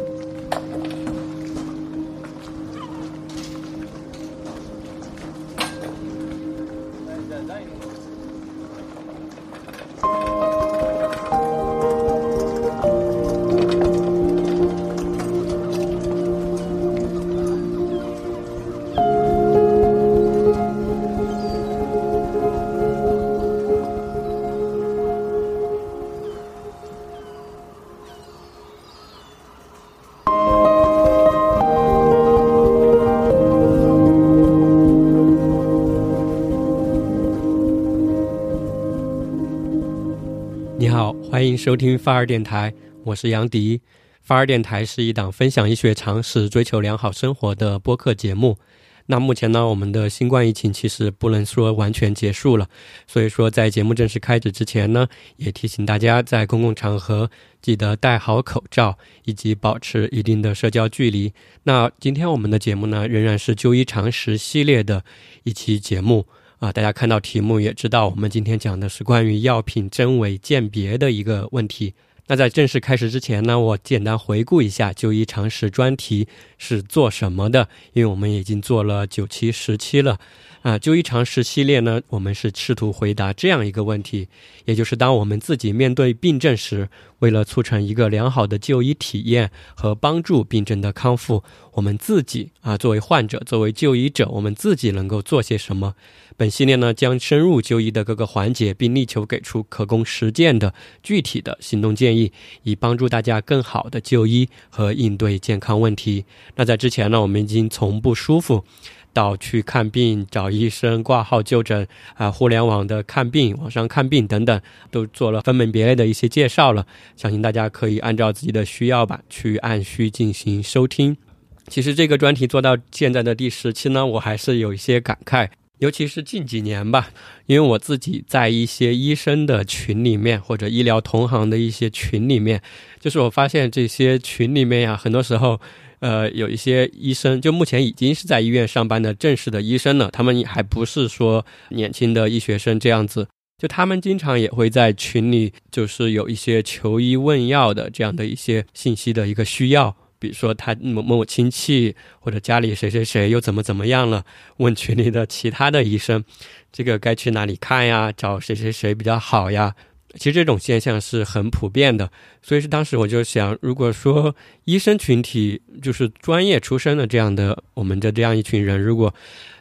欢欢迎收听发儿电台，我是杨迪。发儿电台是一档分享医学常识、追求良好生活的播客节目。那目前呢，我们的新冠疫情其实不能说完全结束了，所以说在节目正式开始之前呢，也提醒大家在公共场合记得戴好口罩，以及保持一定的社交距离。那今天我们的节目呢，仍然是就医常识系列的一期节目。啊，大家看到题目也知道，我们今天讲的是关于药品真伪鉴别的一个问题。那在正式开始之前呢，我简单回顾一下就医常识专题是做什么的，因为我们已经做了九期、十期了。啊，就医常识系列呢，我们是试图回答这样一个问题，也就是当我们自己面对病症时，为了促成一个良好的就医体验和帮助病症的康复，我们自己啊，作为患者、作为就医者，我们自己能够做些什么？本系列呢，将深入就医的各个环节，并力求给出可供实践的具体的行动建议，以帮助大家更好的就医和应对健康问题。那在之前呢，我们已经从不舒服。到去看病、找医生、挂号就诊啊，互联网的看病、网上看病等等，都做了分门别类的一些介绍了。相信大家可以按照自己的需要吧，去按需进行收听。其实这个专题做到现在的第十期呢，我还是有一些感慨，尤其是近几年吧，因为我自己在一些医生的群里面，或者医疗同行的一些群里面，就是我发现这些群里面呀，很多时候。呃，有一些医生，就目前已经是在医院上班的正式的医生了，他们还不是说年轻的医学生这样子，就他们经常也会在群里，就是有一些求医问药的这样的一些信息的一个需要，比如说他某某亲戚或者家里谁谁谁又怎么怎么样了，问群里的其他的医生，这个该去哪里看呀？找谁谁谁比较好呀？其实这种现象是很普遍的，所以是当时我就想，如果说医生群体就是专业出身的这样的我们的这样一群人，如果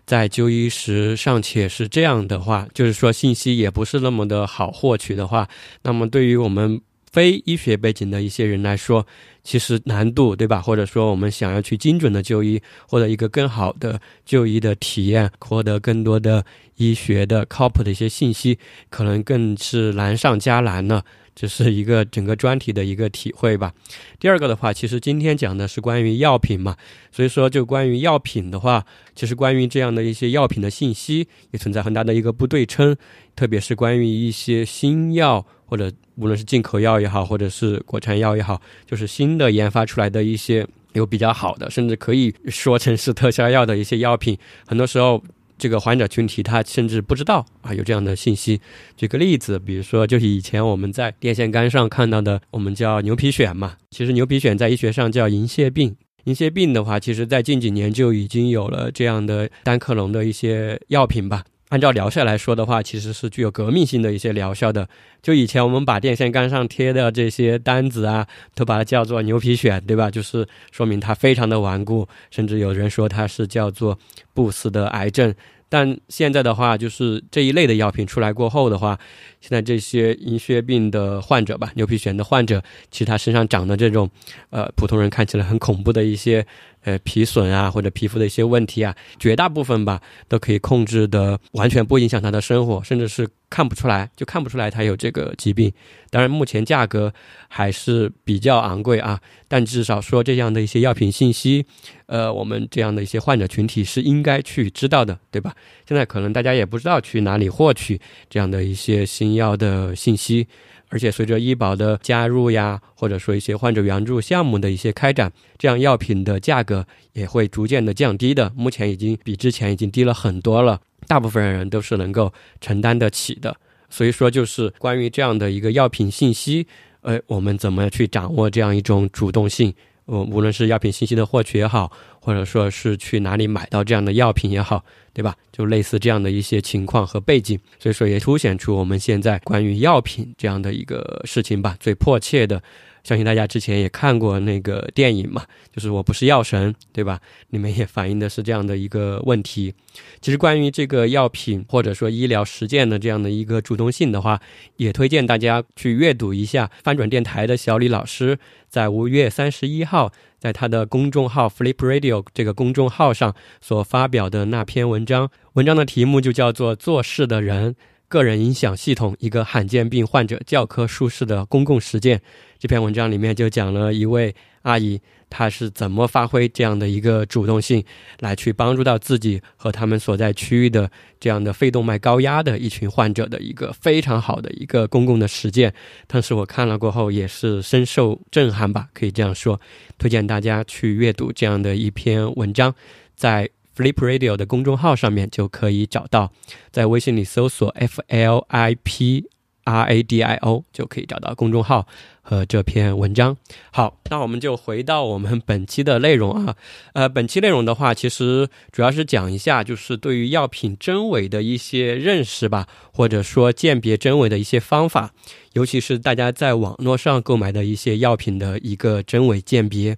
在就医时尚且是这样的话，就是说信息也不是那么的好获取的话，那么对于我们非医学背景的一些人来说，其实难度对吧？或者说我们想要去精准的就医，或者一个更好的就医的体验，获得更多的。医学的靠谱的一些信息，可能更是难上加难了。这是一个整个专题的一个体会吧。第二个的话，其实今天讲的是关于药品嘛，所以说就关于药品的话，其实关于这样的一些药品的信息也存在很大的一个不对称，特别是关于一些新药或者无论是进口药也好，或者是国产药也好，就是新的研发出来的一些有比较好的，甚至可以说成是特效药的一些药品，很多时候。这个患者群体他甚至不知道啊有这样的信息。举个例子，比如说就是以前我们在电线杆上看到的，我们叫牛皮癣嘛。其实牛皮癣在医学上叫银屑病。银屑病的话，其实在近几年就已经有了这样的单克隆的一些药品吧。按照疗效来说的话，其实是具有革命性的一些疗效的。就以前我们把电线杆上贴的这些单子啊，都把它叫做牛皮癣，对吧？就是说明它非常的顽固，甚至有人说它是叫做不死的癌症。但现在的话，就是这一类的药品出来过后的话，现在这些银屑病的患者吧，牛皮癣的患者，其实他身上长的这种，呃，普通人看起来很恐怖的一些。呃，皮损啊，或者皮肤的一些问题啊，绝大部分吧都可以控制的，完全不影响他的生活，甚至是看不出来，就看不出来他有这个疾病。当然，目前价格还是比较昂贵啊，但至少说这样的一些药品信息，呃，我们这样的一些患者群体是应该去知道的，对吧？现在可能大家也不知道去哪里获取这样的一些新药的信息。而且随着医保的加入呀，或者说一些患者援助项目的一些开展，这样药品的价格也会逐渐的降低的。目前已经比之前已经低了很多了，大部分人都是能够承担得起的。所以说，就是关于这样的一个药品信息，呃，我们怎么去掌握这样一种主动性？呃，无论是药品信息的获取也好，或者说是去哪里买到这样的药品也好，对吧？就类似这样的一些情况和背景，所以说也凸显出我们现在关于药品这样的一个事情吧，最迫切的。相信大家之前也看过那个电影嘛，就是我不是药神，对吧？里面也反映的是这样的一个问题。其实关于这个药品或者说医疗实践的这样的一个主动性的话，也推荐大家去阅读一下翻转电台的小李老师在五月三十一号在他的公众号 Flip Radio 这个公众号上所发表的那篇文章。文章的题目就叫做《做事的人》。个人影响系统，一个罕见病患者教科书式的公共实践。这篇文章里面就讲了一位阿姨，她是怎么发挥这样的一个主动性，来去帮助到自己和他们所在区域的这样的肺动脉高压的一群患者的一个非常好的一个公共的实践。当时我看了过后也是深受震撼吧，可以这样说。推荐大家去阅读这样的一篇文章，在。Flip Radio 的公众号上面就可以找到，在微信里搜索 F L I P R A D I O 就可以找到公众号和这篇文章。好，那我们就回到我们本期的内容啊。呃，本期内容的话，其实主要是讲一下，就是对于药品真伪的一些认识吧，或者说鉴别真伪的一些方法，尤其是大家在网络上购买的一些药品的一个真伪鉴别。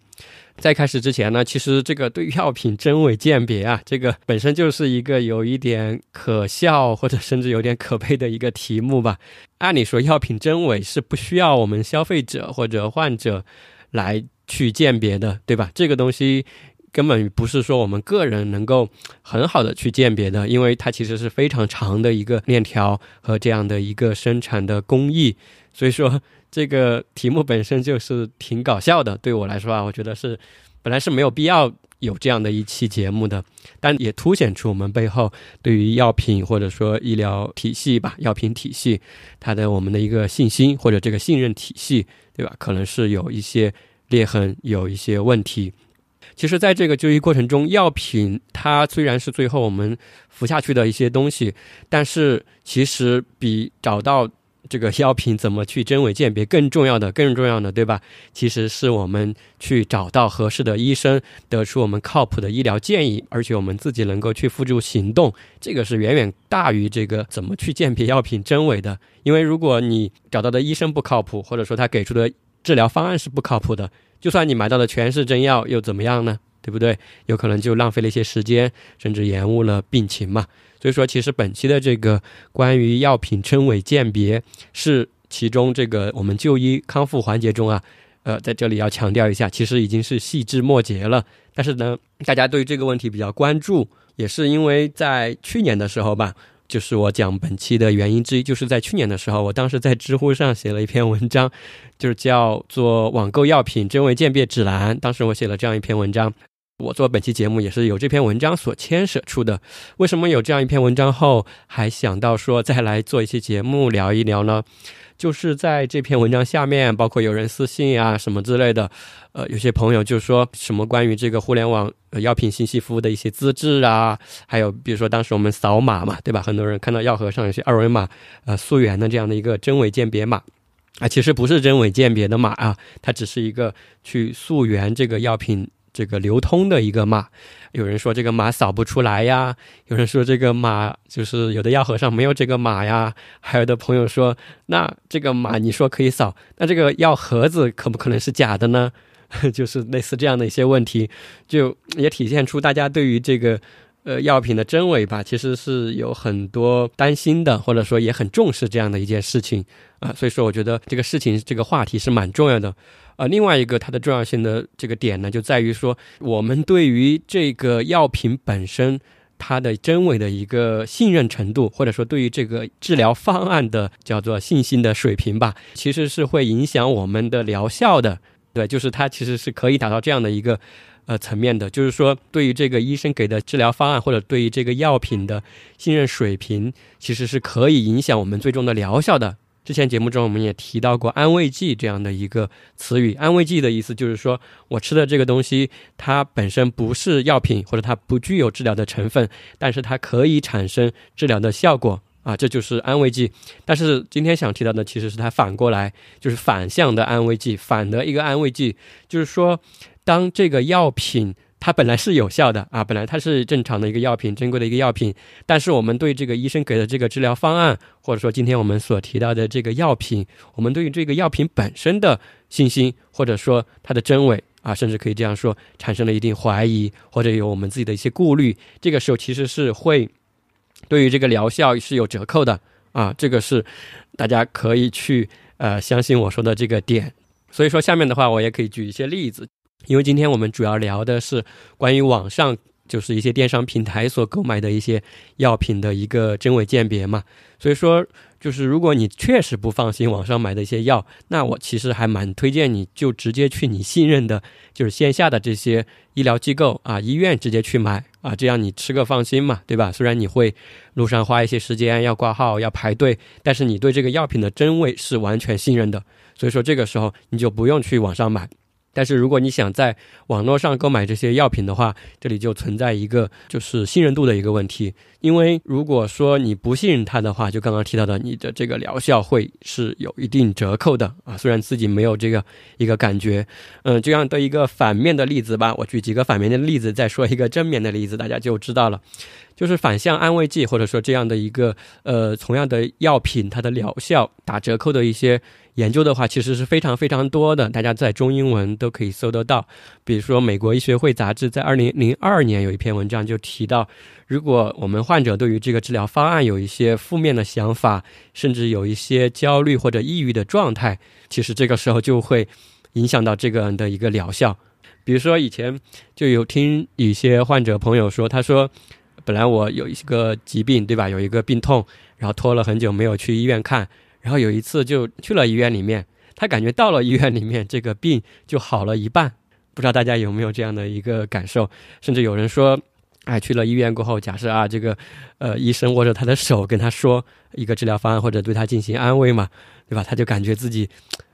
在开始之前呢，其实这个对药品真伪鉴别啊，这个本身就是一个有一点可笑或者甚至有点可悲的一个题目吧。按理说，药品真伪是不需要我们消费者或者患者来去鉴别的，对吧？这个东西根本不是说我们个人能够很好的去鉴别的，因为它其实是非常长的一个链条和这样的一个生产的工艺，所以说。这个题目本身就是挺搞笑的，对我来说啊，我觉得是本来是没有必要有这样的一期节目的，但也凸显出我们背后对于药品或者说医疗体系吧，药品体系它的我们的一个信心或者这个信任体系，对吧？可能是有一些裂痕，有一些问题。其实，在这个就医过程中，药品它虽然是最后我们服下去的一些东西，但是其实比找到。这个药品怎么去真伪鉴别？更重要的，更重要的，对吧？其实是我们去找到合适的医生，得出我们靠谱的医疗建议，而且我们自己能够去付诸行动，这个是远远大于这个怎么去鉴别药品真伪的。因为如果你找到的医生不靠谱，或者说他给出的治疗方案是不靠谱的，就算你买到的全是真药，又怎么样呢？对不对？有可能就浪费了一些时间，甚至延误了病情嘛。所以说，其实本期的这个关于药品真伪鉴别是其中这个我们就医康复环节中啊，呃，在这里要强调一下，其实已经是细枝末节了。但是呢，大家对这个问题比较关注，也是因为在去年的时候吧，就是我讲本期的原因之一，就是在去年的时候，我当时在知乎上写了一篇文章，就是叫做《网购药品真伪鉴别指南》。当时我写了这样一篇文章。我做本期节目也是有这篇文章所牵涉出的。为什么有这样一篇文章后，还想到说再来做一期节目聊一聊呢？就是在这篇文章下面，包括有人私信啊什么之类的，呃，有些朋友就说什么关于这个互联网药品信息服务的一些资质啊，还有比如说当时我们扫码嘛，对吧？很多人看到药盒上有些二维码，呃，溯源的这样的一个真伪鉴别码啊，其实不是真伪鉴别的码啊，它只是一个去溯源这个药品。这个流通的一个码，有人说这个码扫不出来呀，有人说这个码就是有的药盒上没有这个码呀，还有的朋友说，那这个码你说可以扫，那这个药盒子可不可能是假的呢？就是类似这样的一些问题，就也体现出大家对于这个呃药品的真伪吧，其实是有很多担心的，或者说也很重视这样的一件事情啊，所以说我觉得这个事情这个话题是蛮重要的。呃，另外一个它的重要性的这个点呢，就在于说，我们对于这个药品本身它的真伪的一个信任程度，或者说对于这个治疗方案的叫做信心的水平吧，其实是会影响我们的疗效的。对，就是它其实是可以达到这样的一个呃层面的，就是说对于这个医生给的治疗方案，或者对于这个药品的信任水平，其实是可以影响我们最终的疗效的。之前节目中我们也提到过安慰剂这样的一个词语，安慰剂的意思就是说我吃的这个东西它本身不是药品，或者它不具有治疗的成分，但是它可以产生治疗的效果啊，这就是安慰剂。但是今天想提到的其实是它反过来，就是反向的安慰剂，反的一个安慰剂，就是说，当这个药品它本来是有效的啊，本来它是正常的一个药品，珍贵的一个药品，但是我们对这个医生给的这个治疗方案，或者说今天我们所提到的这个药品，我们对于这个药品本身的信心，或者说它的真伪啊，甚至可以这样说，产生了一定怀疑，或者有我们自己的一些顾虑，这个时候其实是会。对于这个疗效是有折扣的啊，这个是大家可以去呃相信我说的这个点。所以说下面的话我也可以举一些例子，因为今天我们主要聊的是关于网上就是一些电商平台所购买的一些药品的一个真伪鉴别嘛，所以说。就是如果你确实不放心网上买的一些药，那我其实还蛮推荐你就直接去你信任的，就是线下的这些医疗机构啊，医院直接去买啊，这样你吃个放心嘛，对吧？虽然你会路上花一些时间要挂号要排队，但是你对这个药品的真伪是完全信任的，所以说这个时候你就不用去网上买。但是如果你想在网络上购买这些药品的话，这里就存在一个就是信任度的一个问题。因为如果说你不信任它的话，就刚刚提到的，你的这个疗效会是有一定折扣的啊。虽然自己没有这个一个感觉，嗯，这样的一个反面的例子吧，我举几个反面的例子，再说一个正面的例子，大家就知道了。就是反向安慰剂，或者说这样的一个呃同样的药品，它的疗效打折扣的一些。研究的话，其实是非常非常多的，大家在中英文都可以搜得到。比如说，美国医学会杂志在二零零二年有一篇文章就提到，如果我们患者对于这个治疗方案有一些负面的想法，甚至有一些焦虑或者抑郁的状态，其实这个时候就会影响到这个人的一个疗效。比如说，以前就有听一些患者朋友说，他说，本来我有一个疾病，对吧？有一个病痛，然后拖了很久没有去医院看。然后有一次就去了医院里面，他感觉到了医院里面这个病就好了一半，不知道大家有没有这样的一个感受？甚至有人说，哎，去了医院过后，假设啊，这个呃医生握着他的手跟他说一个治疗方案或者对他进行安慰嘛，对吧？他就感觉自己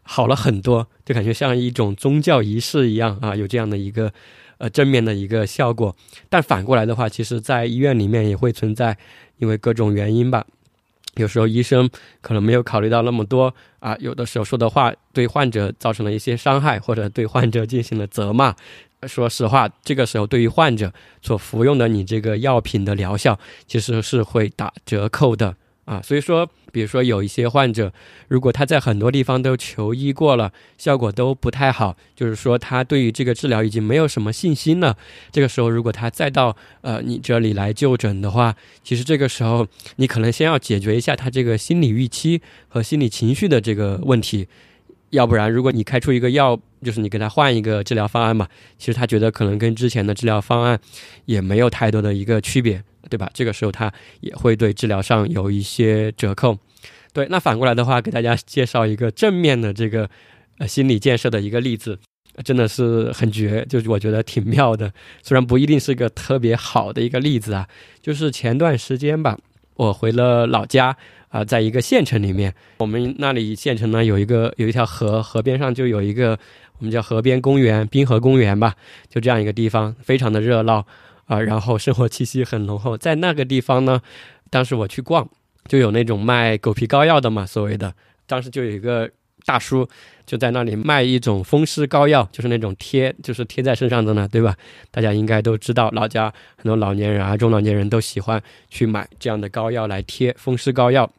好了很多，就感觉像一种宗教仪式一样啊，有这样的一个呃正面的一个效果。但反过来的话，其实在医院里面也会存在，因为各种原因吧。有时候医生可能没有考虑到那么多啊，有的时候说的话对患者造成了一些伤害，或者对患者进行了责骂。说实话，这个时候对于患者所服用的你这个药品的疗效，其实是会打折扣的。啊，所以说，比如说有一些患者，如果他在很多地方都求医过了，效果都不太好，就是说他对于这个治疗已经没有什么信心了。这个时候，如果他再到呃你这里来就诊的话，其实这个时候你可能先要解决一下他这个心理预期和心理情绪的这个问题，要不然如果你开出一个药，就是你给他换一个治疗方案嘛，其实他觉得可能跟之前的治疗方案也没有太多的一个区别。对吧？这个时候他也会对治疗上有一些折扣。对，那反过来的话，给大家介绍一个正面的这个呃心理建设的一个例子，真的是很绝，就是我觉得挺妙的。虽然不一定是一个特别好的一个例子啊，就是前段时间吧，我回了老家啊，在一个县城里面，我们那里县城呢有一个有一条河，河边上就有一个我们叫河边公园、滨河公园吧，就这样一个地方，非常的热闹。啊，然后生活气息很浓厚，在那个地方呢，当时我去逛，就有那种卖狗皮膏药的嘛，所谓的，当时就有一个大叔就在那里卖一种风湿膏药，就是那种贴，就是贴在身上的呢，对吧？大家应该都知道，老家很多老年人啊，中老年人都喜欢去买这样的膏药来贴风湿膏药。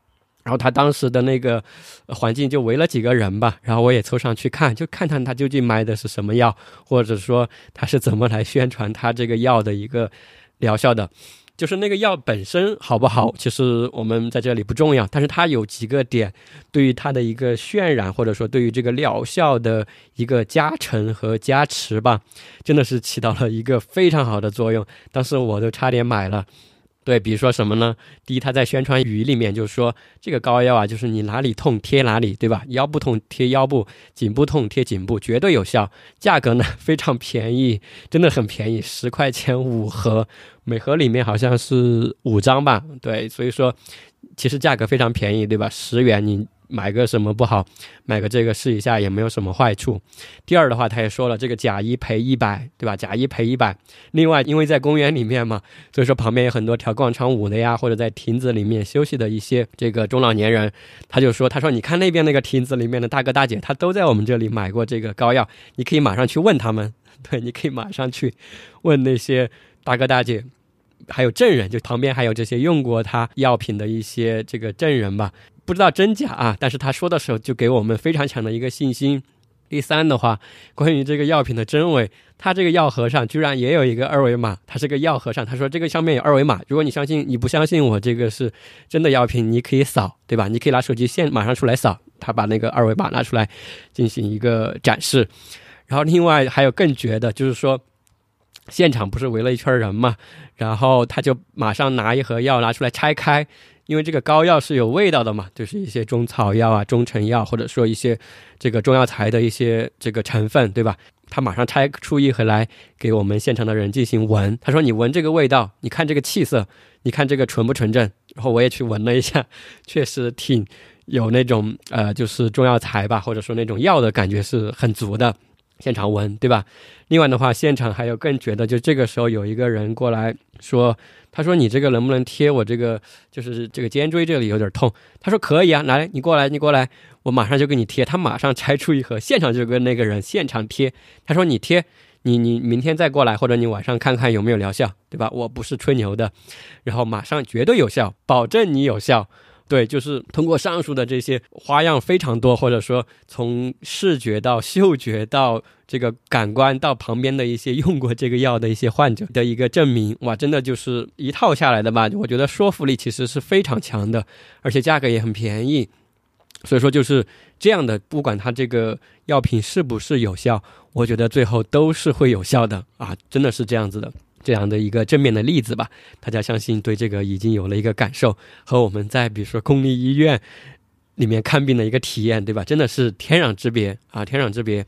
然后他当时的那个环境就围了几个人吧，然后我也凑上去看，就看看他究竟卖的是什么药，或者说他是怎么来宣传他这个药的一个疗效的。就是那个药本身好不好，其实我们在这里不重要，但是它有几个点对于它的一个渲染，或者说对于这个疗效的一个加成和加持吧，真的是起到了一个非常好的作用。当时我都差点买了。对，比如说什么呢？第一，他在宣传语里面就说，这个膏药啊，就是你哪里痛贴哪里，对吧？腰部痛贴腰部，颈部痛贴颈部，绝对有效。价格呢非常便宜，真的很便宜，十块钱五盒，每盒里面好像是五张吧。对，所以说其实价格非常便宜，对吧？十元你买个什么不好，买个这个试一下也没有什么坏处。第二的话，他也说了，这个假一赔一百，对吧？假一赔一百。另外，因为在公园里面嘛，所以说旁边有很多跳广场舞的呀，或者在亭子里面休息的一些这个中老年人，他就说，他说你看那边那个亭子里面的大哥大姐，他都在我们这里买过这个膏药，你可以马上去问他们，对，你可以马上去问那些大哥大姐。还有证人，就旁边还有这些用过他药品的一些这个证人吧，不知道真假啊。但是他说的时候就给我们非常强的一个信心。第三的话，关于这个药品的真伪，他这个药盒上居然也有一个二维码，它是个药盒上，他说这个上面有二维码，如果你相信你不相信我这个是真的药品，你可以扫，对吧？你可以拿手机现马上出来扫，他把那个二维码拿出来进行一个展示。然后另外还有更绝的，就是说。现场不是围了一圈人嘛，然后他就马上拿一盒药拿出来拆开，因为这个膏药是有味道的嘛，就是一些中草药啊、中成药，或者说一些这个中药材的一些这个成分，对吧？他马上拆出一盒来给我们现场的人进行闻。他说：“你闻这个味道，你看这个气色，你看这个纯不纯正？”然后我也去闻了一下，确实挺有那种呃，就是中药材吧，或者说那种药的感觉是很足的。现场闻，对吧？另外的话，现场还有更绝的，就这个时候有一个人过来说：“他说你这个能不能贴我这个，就是这个肩椎这里有点痛。”他说：“可以啊，来，你过来，你过来，我马上就给你贴。”他马上拆出一盒，现场就跟那个人现场贴。他说：“你贴，你你明天再过来，或者你晚上看看有没有疗效，对吧？我不是吹牛的，然后马上绝对有效，保证你有效。”对，就是通过上述的这些花样非常多，或者说从视觉到嗅觉到这个感官到旁边的一些用过这个药的一些患者的一个证明，哇，真的就是一套下来的吧？我觉得说服力其实是非常强的，而且价格也很便宜，所以说就是这样的，不管它这个药品是不是有效，我觉得最后都是会有效的啊，真的是这样子的。这样的一个正面的例子吧，大家相信对这个已经有了一个感受，和我们在比如说公立医院里面看病的一个体验，对吧？真的是天壤之别啊，天壤之别。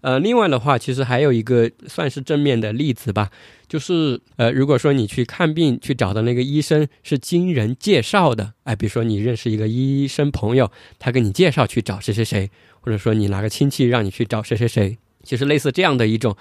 呃，另外的话，其实还有一个算是正面的例子吧，就是呃，如果说你去看病去找的那个医生是经人介绍的，哎，比如说你认识一个医生朋友，他给你介绍去找谁谁谁，或者说你哪个亲戚让你去找谁谁谁，其实类似这样的一种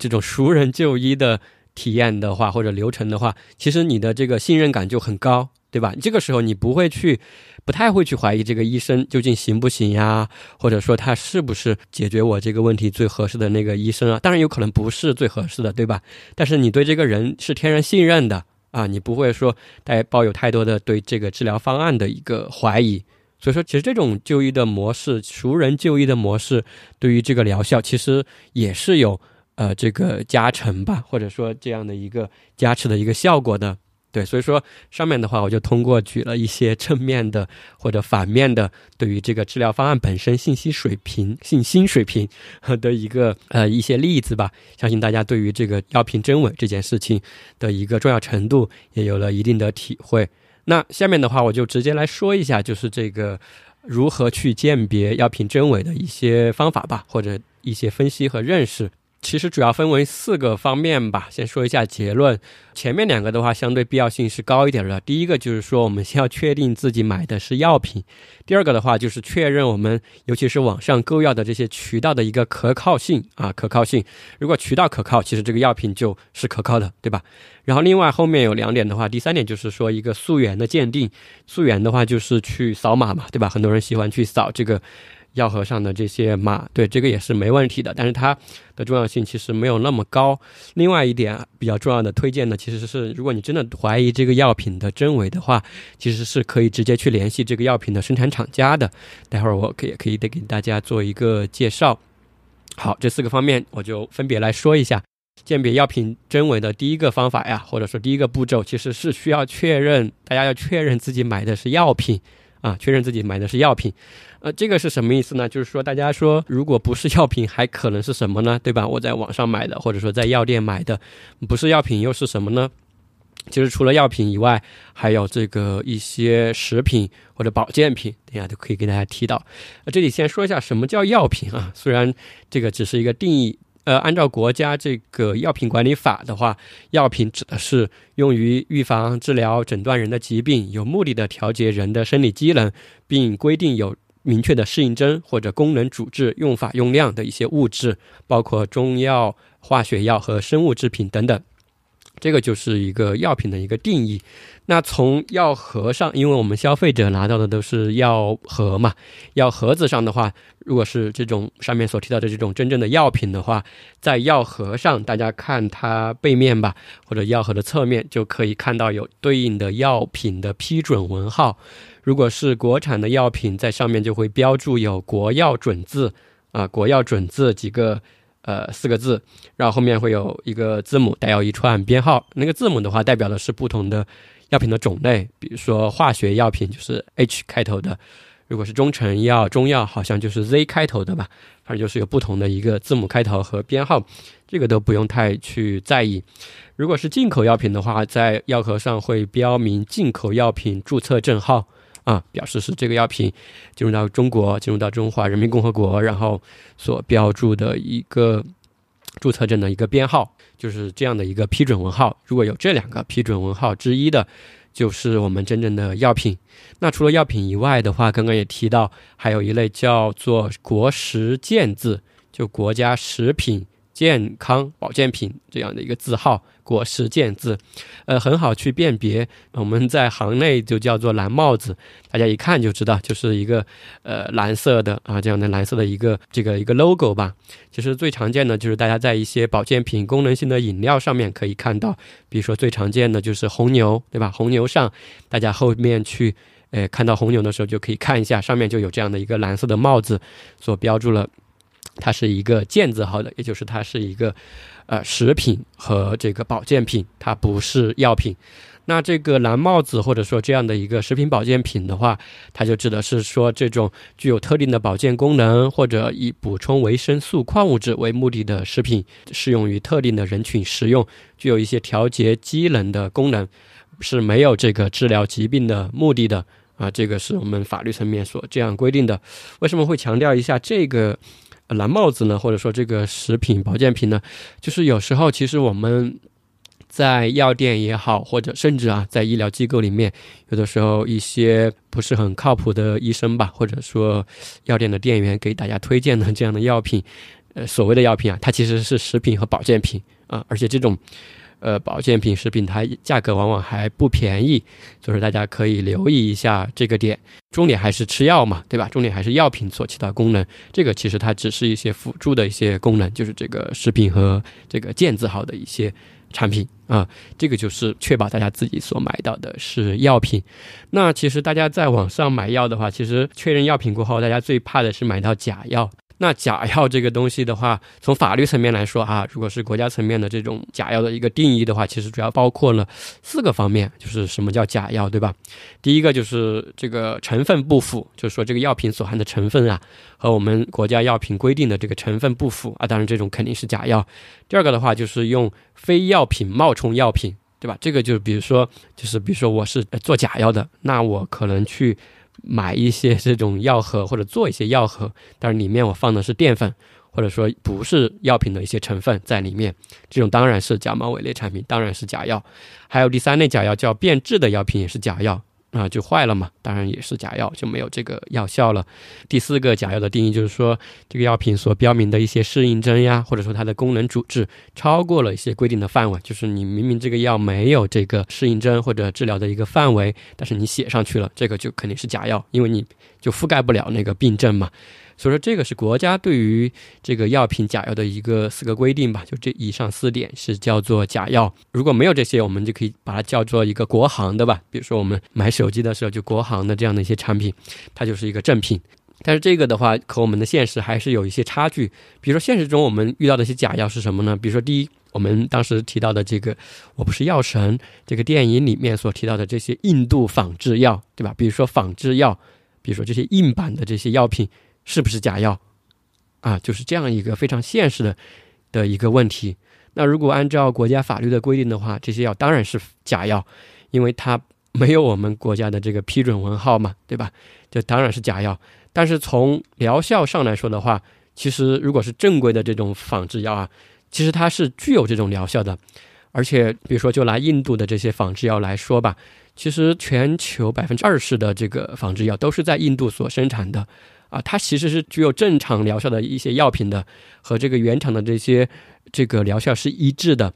这种熟人就医的。体验的话，或者流程的话，其实你的这个信任感就很高，对吧？这个时候你不会去，不太会去怀疑这个医生究竟行不行呀，或者说他是不是解决我这个问题最合适的那个医生啊？当然有可能不是最合适的，对吧？但是你对这个人是天然信任的啊，你不会说带抱有太多的对这个治疗方案的一个怀疑。所以说，其实这种就医的模式，熟人就医的模式，对于这个疗效其实也是有。呃，这个加成吧，或者说这样的一个加持的一个效果的，对，所以说上面的话，我就通过举了一些正面的或者反面的，对于这个治疗方案本身信息水平、信心水平的一个呃一些例子吧，相信大家对于这个药品真伪这件事情的一个重要程度也有了一定的体会。那下面的话，我就直接来说一下，就是这个如何去鉴别药品真伪的一些方法吧，或者一些分析和认识。其实主要分为四个方面吧。先说一下结论，前面两个的话相对必要性是高一点的。第一个就是说，我们先要确定自己买的是药品；第二个的话就是确认我们，尤其是网上购药的这些渠道的一个可靠性啊，可靠性。如果渠道可靠，其实这个药品就是可靠的，对吧？然后另外后面有两点的话，第三点就是说一个溯源的鉴定。溯源的话就是去扫码嘛，对吧？很多人喜欢去扫这个。药盒上的这些码，对这个也是没问题的，但是它的重要性其实没有那么高。另外一点比较重要的推荐呢，其实是如果你真的怀疑这个药品的真伪的话，其实是可以直接去联系这个药品的生产厂家的。待会儿我可以可以得给大家做一个介绍。好，这四个方面我就分别来说一下。鉴别药品真伪的第一个方法呀，或者说第一个步骤，其实是需要确认，大家要确认自己买的是药品。啊，确认自己买的是药品，呃，这个是什么意思呢？就是说，大家说，如果不是药品，还可能是什么呢？对吧？我在网上买的，或者说在药店买的，不是药品又是什么呢？其实除了药品以外，还有这个一些食品或者保健品，等下都可以给大家提到。这里先说一下什么叫药品啊？虽然这个只是一个定义。呃，按照国家这个药品管理法的话，药品指的是用于预防、治疗、诊断人的疾病，有目的的调节人的生理机能，并规定有明确的适应症或者功能主治、用法用量的一些物质，包括中药、化学药和生物制品等等。这个就是一个药品的一个定义。那从药盒上，因为我们消费者拿到的都是药盒嘛，药盒子上的话，如果是这种上面所提到的这种真正的药品的话，在药盒上，大家看它背面吧，或者药盒的侧面，就可以看到有对应的药品的批准文号。如果是国产的药品，在上面就会标注有“国药准字”啊，“国药准字”几个。呃，四个字，然后后面会有一个字母，带有一串编号。那个字母的话，代表的是不同的药品的种类。比如说化学药品就是 H 开头的，如果是中成药、中药，好像就是 Z 开头的吧。反正就是有不同的一个字母开头和编号，这个都不用太去在意。如果是进口药品的话，在药盒上会标明进口药品注册证号。啊，表示是这个药品进入到中国，进入到中华人民共和国，然后所标注的一个注册证的一个编号，就是这样的一个批准文号。如果有这两个批准文号之一的，就是我们真正的药品。那除了药品以外的话，刚刚也提到，还有一类叫做国食健字，就国家食品。健康保健品这样的一个字号，果实健字，呃，很好去辨别。我们在行内就叫做蓝帽子，大家一看就知道，就是一个呃蓝色的啊这样的蓝色的一个这个一个 logo 吧。其实最常见的就是大家在一些保健品、功能性的饮料上面可以看到，比如说最常见的就是红牛，对吧？红牛上，大家后面去呃看到红牛的时候，就可以看一下上面就有这样的一个蓝色的帽子，所标注了。它是一个健字号的，也就是它是一个，呃，食品和这个保健品，它不是药品。那这个蓝帽子或者说这样的一个食品保健品的话，它就指的是说这种具有特定的保健功能或者以补充维生素、矿物质为目的的食品，适用于特定的人群食用，具有一些调节机能的功能，是没有这个治疗疾病的目的的啊。这个是我们法律层面所这样规定的。为什么会强调一下这个？蓝帽子呢，或者说这个食品保健品呢，就是有时候其实我们在药店也好，或者甚至啊在医疗机构里面，有的时候一些不是很靠谱的医生吧，或者说药店的店员给大家推荐的这样的药品，呃，所谓的药品啊，它其实是食品和保健品啊，而且这种。呃，保健品、食品，它价格往往还不便宜，所以说大家可以留意一下这个点。重点还是吃药嘛，对吧？重点还是药品所起到功能。这个其实它只是一些辅助的一些功能，就是这个食品和这个健字号的一些产品啊。这个就是确保大家自己所买到的是药品。那其实大家在网上买药的话，其实确认药品过后，大家最怕的是买到假药。那假药这个东西的话，从法律层面来说啊，如果是国家层面的这种假药的一个定义的话，其实主要包括了四个方面，就是什么叫假药，对吧？第一个就是这个成分不符，就是说这个药品所含的成分啊，和我们国家药品规定的这个成分不符啊，当然这种肯定是假药。第二个的话就是用非药品冒充药品，对吧？这个就比如说，就是比如说我是做假药的，那我可能去。买一些这种药盒或者做一些药盒，但是里面我放的是淀粉，或者说不是药品的一些成分在里面，这种当然是假冒伪劣产品，当然是假药。还有第三类假药叫变质的药品，也是假药。啊，就坏了嘛，当然也是假药，就没有这个药效了。第四个假药的定义就是说，这个药品所标明的一些适应症呀，或者说它的功能主治超过了一些规定的范围，就是你明明这个药没有这个适应症或者治疗的一个范围，但是你写上去了，这个就肯定是假药，因为你就覆盖不了那个病症嘛。所以说，这个是国家对于这个药品假药的一个四个规定吧。就这以上四点是叫做假药。如果没有这些，我们就可以把它叫做一个国行的吧。比如说，我们买手机的时候，就国行的这样的一些产品，它就是一个正品。但是这个的话，和我们的现实还是有一些差距。比如说，现实中我们遇到的一些假药是什么呢？比如说，第一，我们当时提到的这个《我不是药神》这个电影里面所提到的这些印度仿制药，对吧？比如说仿制药，比如说这些硬版的这些药品。是不是假药？啊，就是这样一个非常现实的的一个问题。那如果按照国家法律的规定的话，这些药当然是假药，因为它没有我们国家的这个批准文号嘛，对吧？这当然是假药。但是从疗效上来说的话，其实如果是正规的这种仿制药啊，其实它是具有这种疗效的。而且，比如说就拿印度的这些仿制药来说吧。其实全球百分之二十的这个仿制药都是在印度所生产的，啊，它其实是具有正常疗效的一些药品的，和这个原厂的这些这个疗效是一致的。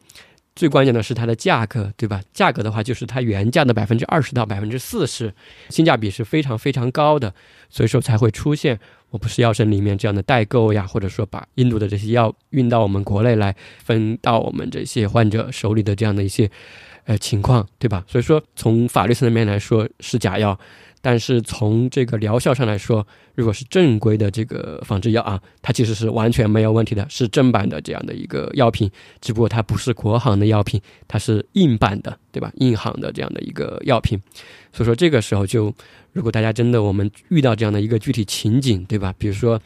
最关键的是它的价格，对吧？价格的话，就是它原价的百分之二十到百分之四十，性价比是非常非常高的，所以说才会出现我不是药神里面这样的代购呀，或者说把印度的这些药运到我们国内来分到我们这些患者手里的这样的一些呃情况，对吧？所以说从法律层面来说是假药。但是从这个疗效上来说，如果是正规的这个仿制药啊，它其实是完全没有问题的，是正版的这样的一个药品，只不过它不是国行的药品，它是硬版的，对吧？硬行的这样的一个药品。所以说这个时候就，如果大家真的我们遇到这样的一个具体情景，对吧？比如说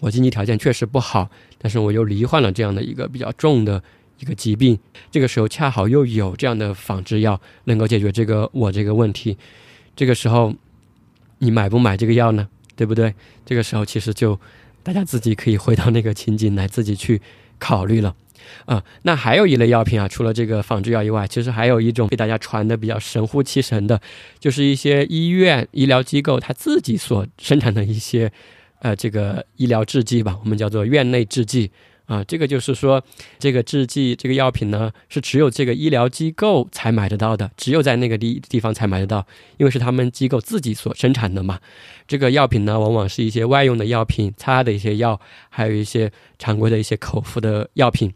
我经济条件确实不好，但是我又罹患了这样的一个比较重的一个疾病，这个时候恰好又有这样的仿制药能够解决这个我这个问题，这个时候。你买不买这个药呢？对不对？这个时候其实就大家自己可以回到那个情景来自己去考虑了啊。那还有一类药品啊，除了这个仿制药以外，其实还有一种被大家传的比较神乎其神的，就是一些医院、医疗机构他自己所生产的一些呃这个医疗制剂吧，我们叫做院内制剂。啊，这个就是说，这个制剂这个药品呢，是只有这个医疗机构才买得到的，只有在那个地地方才买得到，因为是他们机构自己所生产的嘛。这个药品呢，往往是一些外用的药品，擦的一些药，还有一些常规的一些口服的药品。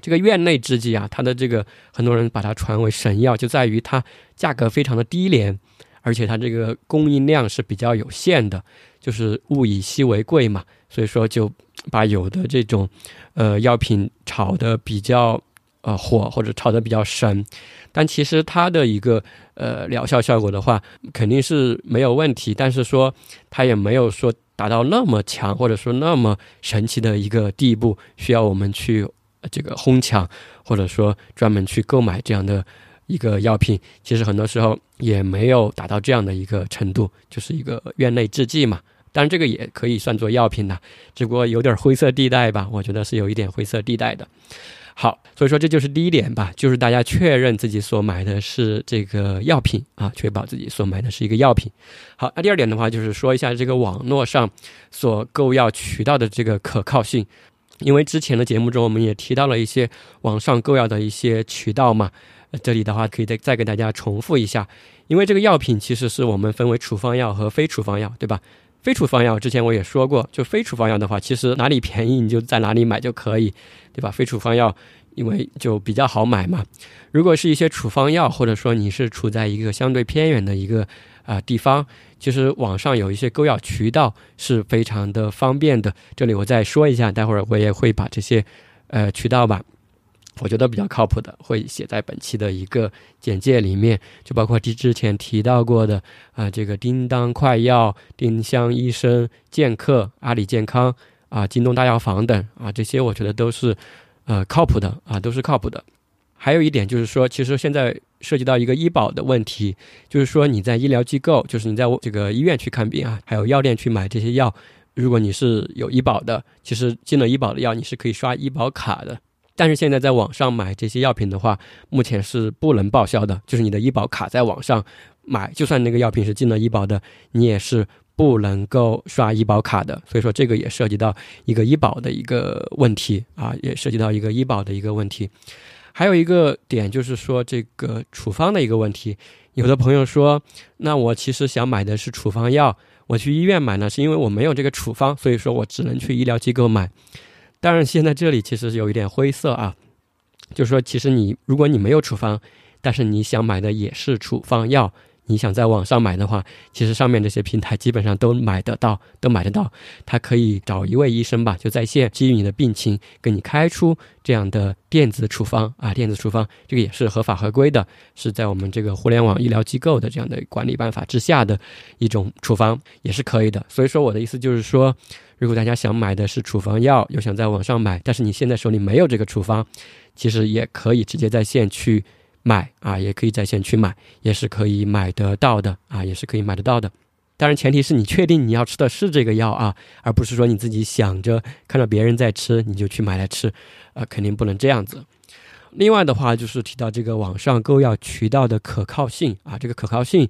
这个院内制剂啊，它的这个很多人把它传为神药，就在于它价格非常的低廉，而且它这个供应量是比较有限的，就是物以稀为贵嘛，所以说就。把有的这种，呃，药品炒的比较呃火，或者炒的比较神，但其实它的一个呃疗效效果的话，肯定是没有问题，但是说它也没有说达到那么强，或者说那么神奇的一个地步，需要我们去这个哄抢，或者说专门去购买这样的一个药品。其实很多时候也没有达到这样的一个程度，就是一个院内制剂嘛。当然，这个也可以算作药品的，只不过有点灰色地带吧。我觉得是有一点灰色地带的。好，所以说这就是第一点吧，就是大家确认自己所买的是这个药品啊，确保自己所买的是一个药品。好，那第二点的话，就是说一下这个网络上所购药渠道的这个可靠性，因为之前的节目中我们也提到了一些网上购药的一些渠道嘛，这里的话可以再再给大家重复一下，因为这个药品其实是我们分为处方药和非处方药，对吧？非处方药之前我也说过，就非处方药的话，其实哪里便宜你就在哪里买就可以，对吧？非处方药因为就比较好买嘛。如果是一些处方药，或者说你是处在一个相对偏远的一个啊地方，其实网上有一些购药渠道是非常的方便的。这里我再说一下，待会儿我也会把这些呃渠道吧。我觉得比较靠谱的会写在本期的一个简介里面，就包括之之前提到过的啊，这个叮当快药、丁香医生、健客、阿里健康啊、京东大药房等啊，这些我觉得都是呃靠谱的啊，都是靠谱的。还有一点就是说，其实现在涉及到一个医保的问题，就是说你在医疗机构，就是你在这个医院去看病啊，还有药店去买这些药，如果你是有医保的，其实进了医保的药，你是可以刷医保卡的。但是现在在网上买这些药品的话，目前是不能报销的。就是你的医保卡在网上买，就算那个药品是进了医保的，你也是不能够刷医保卡的。所以说，这个也涉及到一个医保的一个问题啊，也涉及到一个医保的一个问题。还有一个点就是说，这个处方的一个问题。有的朋友说，那我其实想买的是处方药，我去医院买呢，是因为我没有这个处方，所以说我只能去医疗机构买。当然，现在这里其实是有一点灰色啊，就是说，其实你如果你没有处方，但是你想买的也是处方药。你想在网上买的话，其实上面这些平台基本上都买得到，都买得到。他可以找一位医生吧，就在线基于你的病情，给你开出这样的电子处方啊，电子处方这个也是合法合规的，是在我们这个互联网医疗机构的这样的管理办法之下的一种处方，也是可以的。所以说我的意思就是说，如果大家想买的是处方药，又想在网上买，但是你现在手里没有这个处方，其实也可以直接在线去。买啊，也可以在线去买，也是可以买得到的啊，也是可以买得到的。当然，前提是你确定你要吃的是这个药啊，而不是说你自己想着看到别人在吃你就去买来吃，呃，肯定不能这样子。另外的话，就是提到这个网上购药渠道的可靠性啊，这个可靠性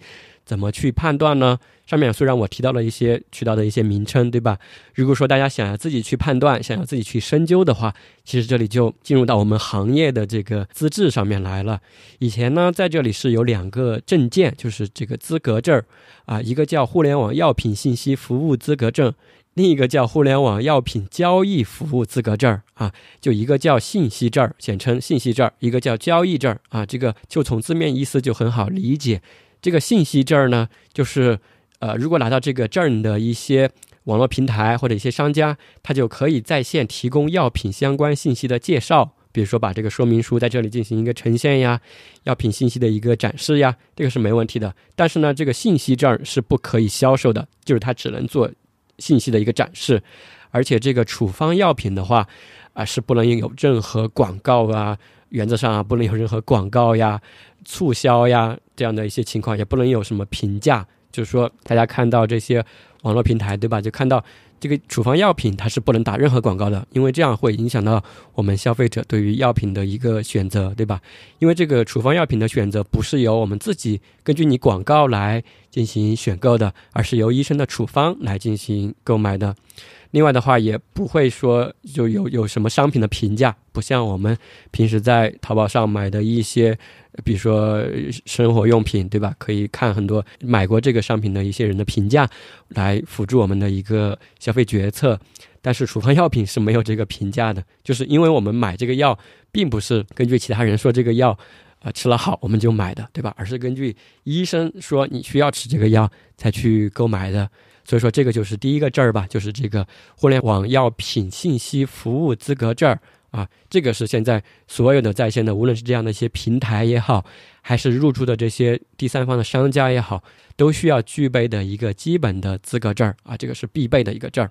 怎么去判断呢？上面虽然我提到了一些渠道的一些名称，对吧？如果说大家想要自己去判断，想要自己去深究的话，其实这里就进入到我们行业的这个资质上面来了。以前呢，在这里是有两个证件，就是这个资格证啊，一个叫互联网药品信息服务资格证，另一个叫互联网药品交易服务资格证啊。就一个叫信息证，简称信息证；一个叫交易证啊。这个就从字面意思就很好理解。这个信息证呢，就是。呃，如果拿到这个证的一些网络平台或者一些商家，他就可以在线提供药品相关信息的介绍，比如说把这个说明书在这里进行一个呈现呀，药品信息的一个展示呀，这个是没问题的。但是呢，这个信息证是不可以销售的，就是它只能做信息的一个展示，而且这个处方药品的话，啊是不能有任何广告啊，原则上啊不能有任何广告呀、促销呀这样的一些情况，也不能有什么评价。就是说，大家看到这些网络平台，对吧？就看到这个处方药品，它是不能打任何广告的，因为这样会影响到我们消费者对于药品的一个选择，对吧？因为这个处方药品的选择不是由我们自己根据你广告来进行选购的，而是由医生的处方来进行购买的。另外的话，也不会说就有有什么商品的评价，不像我们平时在淘宝上买的一些。比如说生活用品，对吧？可以看很多买过这个商品的一些人的评价，来辅助我们的一个消费决策。但是处方药品是没有这个评价的，就是因为我们买这个药，并不是根据其他人说这个药，啊吃了好我们就买的，对吧？而是根据医生说你需要吃这个药才去购买的。所以说这个就是第一个证儿吧，就是这个互联网药品信息服务资格证儿。啊，这个是现在所有的在线的，无论是这样的一些平台也好，还是入驻的这些第三方的商家也好，都需要具备的一个基本的资格证儿啊，这个是必备的一个证儿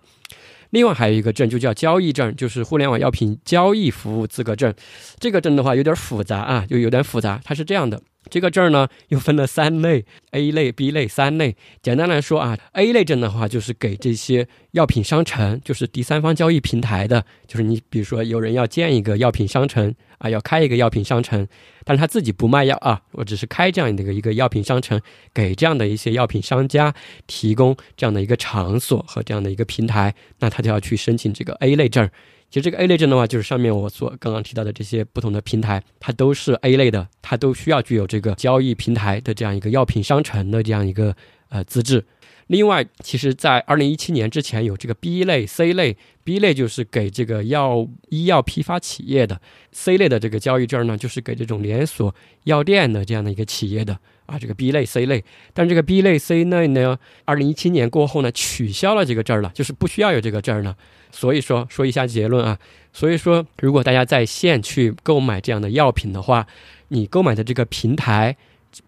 另外还有一个证，就叫交易证，就是互联网药品交易服务资格证。这个证的话有点复杂啊，就有点复杂。它是这样的。这个证呢，又分了三类：A 类、B 类、三类。简单来说啊，A 类证的话，就是给这些药品商城，就是第三方交易平台的，就是你比如说有人要建一个药品商城啊，要开一个药品商城，但是他自己不卖药啊，我只是开这样的一个药品商城，给这样的一些药品商家提供这样的一个场所和这样的一个平台，那他就要去申请这个 A 类证。其实这个 A 类证的话，就是上面我所刚刚提到的这些不同的平台，它都是 A 类的，它都需要具有这个交易平台的这样一个药品商城的这样一个呃资质。另外，其实，在二零一七年之前有这个 B 类、C 类，B 类就是给这个药医药批发企业的，C 类的这个交易证呢，就是给这种连锁药店的这样的一个企业的啊，这个 B 类、C 类。但这个 B 类、C 类呢，二零一七年过后呢，取消了这个证了，就是不需要有这个证了。所以说，说一下结论啊。所以说，如果大家在线去购买这样的药品的话，你购买的这个平台，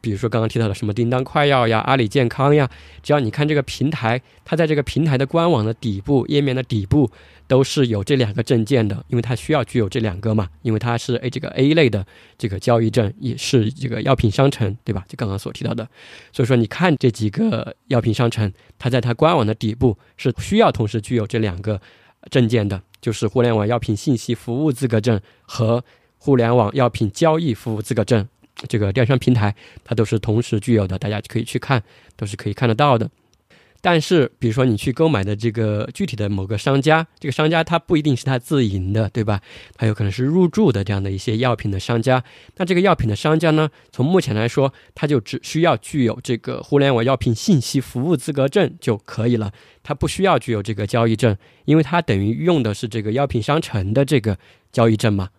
比如说刚刚提到的什么叮当快药呀、阿里健康呀，只要你看这个平台，它在这个平台的官网的底部页面的底部都是有这两个证件的，因为它需要具有这两个嘛，因为它是 A 这个 A 类的这个交易证，也是这个药品商城，对吧？就刚刚所提到的。所以说，你看这几个药品商城，它在它官网的底部是需要同时具有这两个。证件的，就是互联网药品信息服务资格证和互联网药品交易服务资格证，这个电商平台它都是同时具有的，大家可以去看，都是可以看得到的。但是，比如说你去购买的这个具体的某个商家，这个商家他不一定是他自营的，对吧？他有可能是入驻的这样的一些药品的商家。那这个药品的商家呢，从目前来说，他就只需要具有这个互联网药品信息服务资格证就可以了，他不需要具有这个交易证，因为他等于用的是这个药品商城的这个交易证嘛。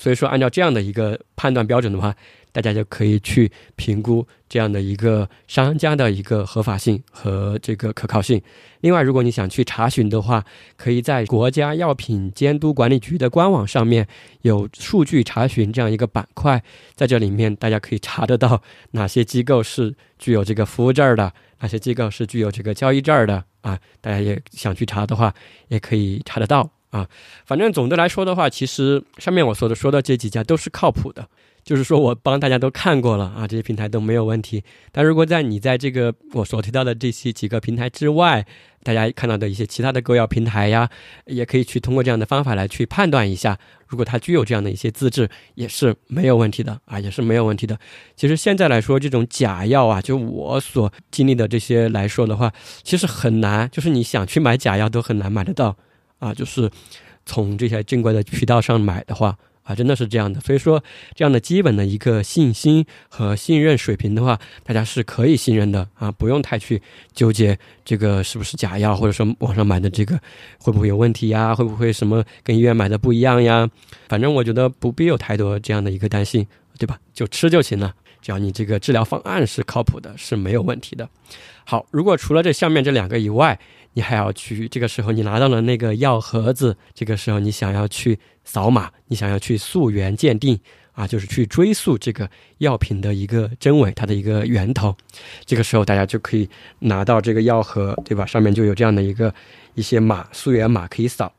所以说，按照这样的一个判断标准的话。大家就可以去评估这样的一个商家的一个合法性和这个可靠性。另外，如果你想去查询的话，可以在国家药品监督管理局的官网上面有数据查询这样一个板块，在这里面大家可以查得到哪些机构是具有这个服务证的，哪些机构是具有这个交易证的啊。大家也想去查的话，也可以查得到。啊。反正总的来说的话，其实上面我说的说的这几家都是靠谱的。就是说我帮大家都看过了啊，这些平台都没有问题。但如果在你在这个我所提到的这些几个平台之外，大家看到的一些其他的购药平台呀，也可以去通过这样的方法来去判断一下，如果它具有这样的一些资质，也是没有问题的啊，也是没有问题的。其实现在来说，这种假药啊，就我所经历的这些来说的话，其实很难，就是你想去买假药都很难买得到啊，就是从这些正规的渠道上买的话。啊，真的是这样的，所以说这样的基本的一个信心和信任水平的话，大家是可以信任的啊，不用太去纠结这个是不是假药，或者说网上买的这个会不会有问题呀，会不会什么跟医院买的不一样呀？反正我觉得不必有太多这样的一个担心，对吧？就吃就行了，只要你这个治疗方案是靠谱的，是没有问题的。好，如果除了这下面这两个以外，你还要去这个时候，你拿到了那个药盒子，这个时候你想要去扫码，你想要去溯源鉴定啊，就是去追溯这个药品的一个真伪，它的一个源头。这个时候大家就可以拿到这个药盒，对吧？上面就有这样的一个一些码，溯源码可以扫。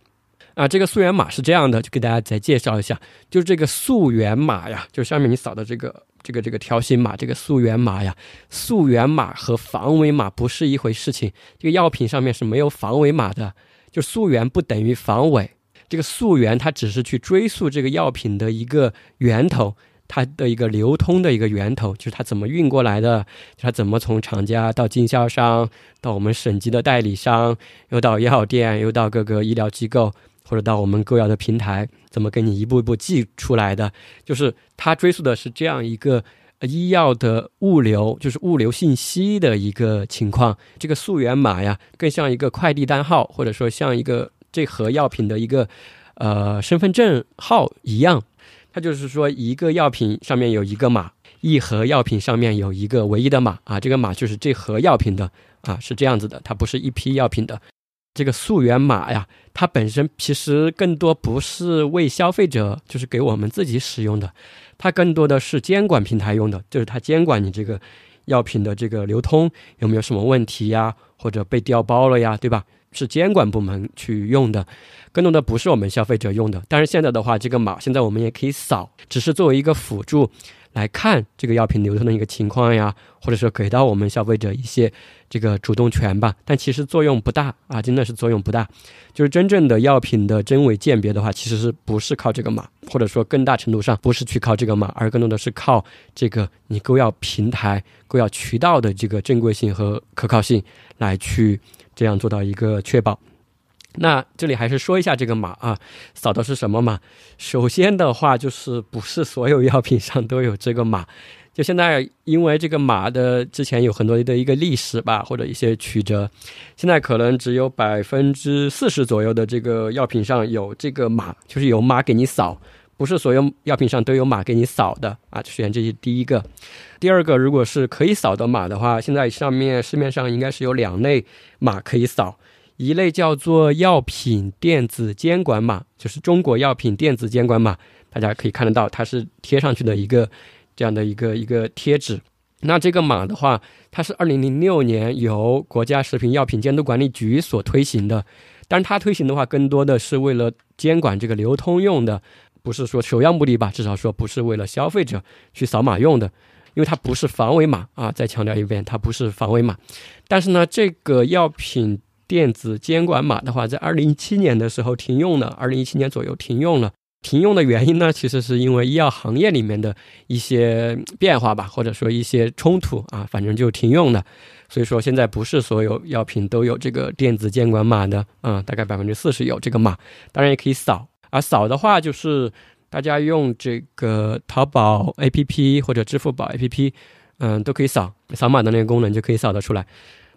啊，这个溯源码是这样的，就给大家再介绍一下，就是这个溯源码呀，就上面你扫的这个。这个这个条形码，这个溯源码呀，溯源码和防伪码不是一回事情。这个药品上面是没有防伪码的，就溯源不等于防伪。这个溯源它只是去追溯这个药品的一个源头，它的一个流通的一个源头，就是它怎么运过来的，它怎么从厂家到经销商，到我们省级的代理商，又到药店，又到各个医疗机构。或者到我们购药的平台，怎么给你一步一步寄出来的？就是它追溯的是这样一个医药的物流，就是物流信息的一个情况。这个溯源码呀，更像一个快递单号，或者说像一个这盒药品的一个呃身份证号一样。它就是说，一个药品上面有一个码，一盒药品上面有一个唯一的码啊，这个码就是这盒药品的啊，是这样子的，它不是一批药品的。这个溯源码呀，它本身其实更多不是为消费者，就是给我们自己使用的，它更多的是监管平台用的，就是它监管你这个药品的这个流通有没有什么问题呀，或者被调包了呀，对吧？是监管部门去用的，更多的不是我们消费者用的。但是现在的话，这个码现在我们也可以扫，只是作为一个辅助。来看这个药品流通的一个情况呀，或者说给到我们消费者一些这个主动权吧，但其实作用不大啊，真的是作用不大。就是真正的药品的真伪鉴别的话，其实是不是靠这个码，或者说更大程度上不是去靠这个码，而更多的是靠这个你购药平台、购药渠道的这个正规性和可靠性来去这样做到一个确保。那这里还是说一下这个码啊，扫的是什么码？首先的话就是不是所有药品上都有这个码，就现在因为这个码的之前有很多的一个历史吧，或者一些曲折，现在可能只有百分之四十左右的这个药品上有这个码，就是有码给你扫，不是所有药品上都有码给你扫的啊。首先这是第一个，第二个，如果是可以扫的码的话，现在上面市面上应该是有两类码可以扫。一类叫做药品电子监管码，就是中国药品电子监管码，大家可以看得到，它是贴上去的一个这样的一个一个贴纸。那这个码的话，它是二零零六年由国家食品药品监督管理局所推行的，但是它推行的话，更多的是为了监管这个流通用的，不是说首要目的吧，至少说不是为了消费者去扫码用的，因为它不是防伪码啊。再强调一遍，它不是防伪码。但是呢，这个药品。电子监管码的话，在二零一七年的时候停用了，二零一七年左右停用了。停用的原因呢，其实是因为医药行业里面的一些变化吧，或者说一些冲突啊，反正就停用了。所以说现在不是所有药品都有这个电子监管码的啊，大概百分之四十有这个码，当然也可以扫。而扫的话，就是大家用这个淘宝 APP 或者支付宝 APP，嗯，都可以扫，扫码的那个功能就可以扫得出来。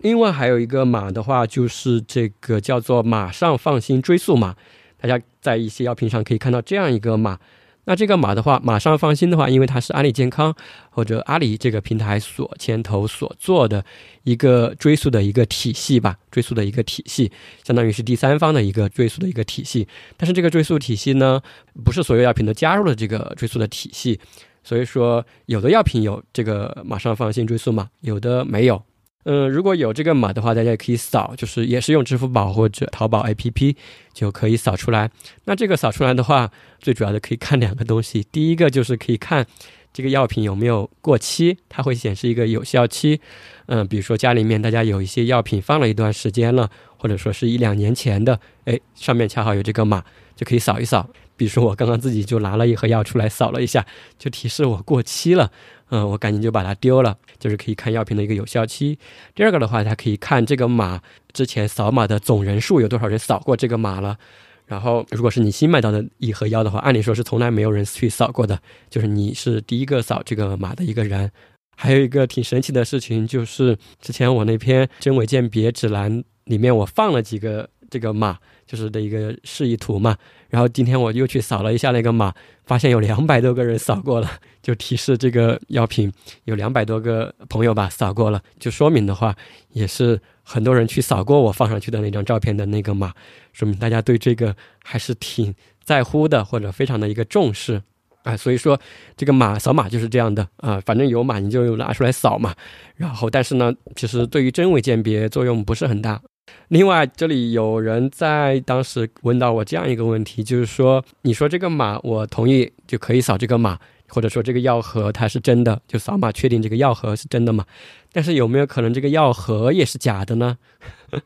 另外还有一个码的话，就是这个叫做“马上放心追溯码”，大家在一些药品上可以看到这样一个码。那这个码的话，“马上放心”的话，因为它是阿里健康或者阿里这个平台所牵头所做的一个追溯的一个体系吧，追溯的一个体系，相当于是第三方的一个追溯的一个体系。但是这个追溯体系呢，不是所有药品都加入了这个追溯的体系，所以说有的药品有这个“马上放心追溯码”，有的没有。嗯，如果有这个码的话，大家也可以扫，就是也是用支付宝或者淘宝 APP 就可以扫出来。那这个扫出来的话，最主要的可以看两个东西，第一个就是可以看。这个药品有没有过期？它会显示一个有效期。嗯，比如说家里面大家有一些药品放了一段时间了，或者说是一两年前的，哎，上面恰好有这个码，就可以扫一扫。比如说我刚刚自己就拿了一盒药出来扫了一下，就提示我过期了。嗯，我赶紧就把它丢了，就是可以看药品的一个有效期。第二个的话，它可以看这个码之前扫码的总人数有多少人扫过这个码了。然后，如果是你新买到的一盒药的话，按理说是从来没有人去扫过的，就是你是第一个扫这个码的一个人。还有一个挺神奇的事情，就是之前我那篇真伪鉴别指南里面，我放了几个这个码，就是的一个示意图嘛。然后今天我又去扫了一下那个码，发现有两百多个人扫过了，就提示这个药品有两百多个朋友吧扫过了，就说明的话也是很多人去扫过我放上去的那张照片的那个码。说明大家对这个还是挺在乎的，或者非常的一个重视啊，所以说这个码扫码就是这样的啊，反正有码你就拿出来扫嘛。然后，但是呢，其实对于真伪鉴别作用不是很大。另外，这里有人在当时问到我这样一个问题，就是说，你说这个码我同意就可以扫这个码，或者说这个药盒它是真的，就扫码确定这个药盒是真的嘛？但是有没有可能这个药盒也是假的呢？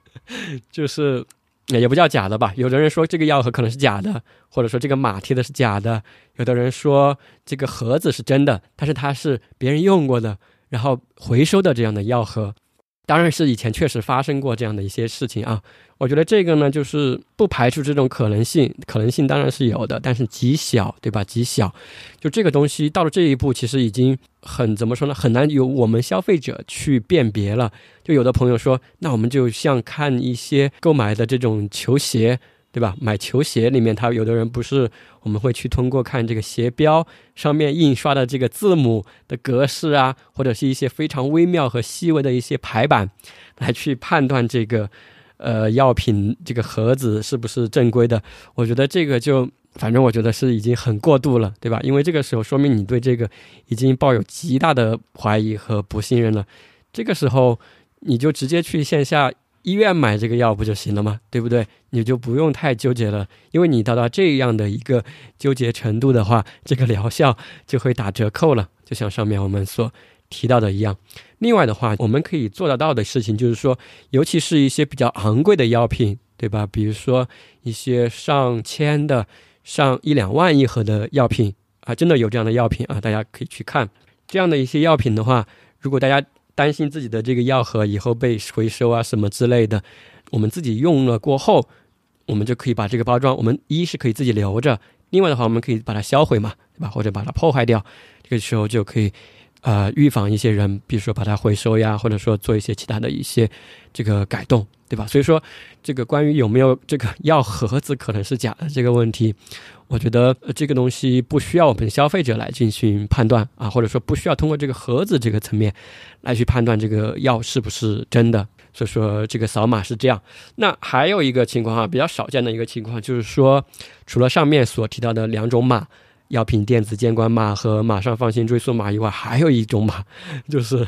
就是。也不叫假的吧，有的人说这个药盒可能是假的，或者说这个码贴的是假的，有的人说这个盒子是真的，但是它是别人用过的，然后回收的这样的药盒。当然是以前确实发生过这样的一些事情啊，我觉得这个呢，就是不排除这种可能性，可能性当然是有的，但是极小，对吧？极小，就这个东西到了这一步，其实已经很怎么说呢？很难由我们消费者去辨别了。就有的朋友说，那我们就像看一些购买的这种球鞋。对吧？买球鞋里面，他有的人不是我们会去通过看这个鞋标上面印刷的这个字母的格式啊，或者是一些非常微妙和细微的一些排版，来去判断这个呃药品这个盒子是不是正规的。我觉得这个就反正我觉得是已经很过度了，对吧？因为这个时候说明你对这个已经抱有极大的怀疑和不信任了。这个时候你就直接去线下。医院买这个药不就行了吗？对不对？你就不用太纠结了，因为你达到这样的一个纠结程度的话，这个疗效就会打折扣了。就像上面我们所提到的一样。另外的话，我们可以做得到的事情就是说，尤其是一些比较昂贵的药品，对吧？比如说一些上千的、上一两万一盒的药品啊，真的有这样的药品啊，大家可以去看这样的一些药品的话，如果大家。担心自己的这个药盒以后被回收啊什么之类的，我们自己用了过后，我们就可以把这个包装，我们一是可以自己留着，另外的话我们可以把它销毁嘛，对吧？或者把它破坏掉，这个时候就可以，呃，预防一些人，比如说把它回收呀，或者说做一些其他的一些这个改动。对吧？所以说，这个关于有没有这个药盒子可能是假的这个问题，我觉得这个东西不需要我们消费者来进行判断啊，或者说不需要通过这个盒子这个层面来去判断这个药是不是真的。所以说，这个扫码是这样。那还有一个情况啊，比较少见的一个情况就是说，除了上面所提到的两种码——药品电子监管码和马上放心追溯码以外，还有一种码，就是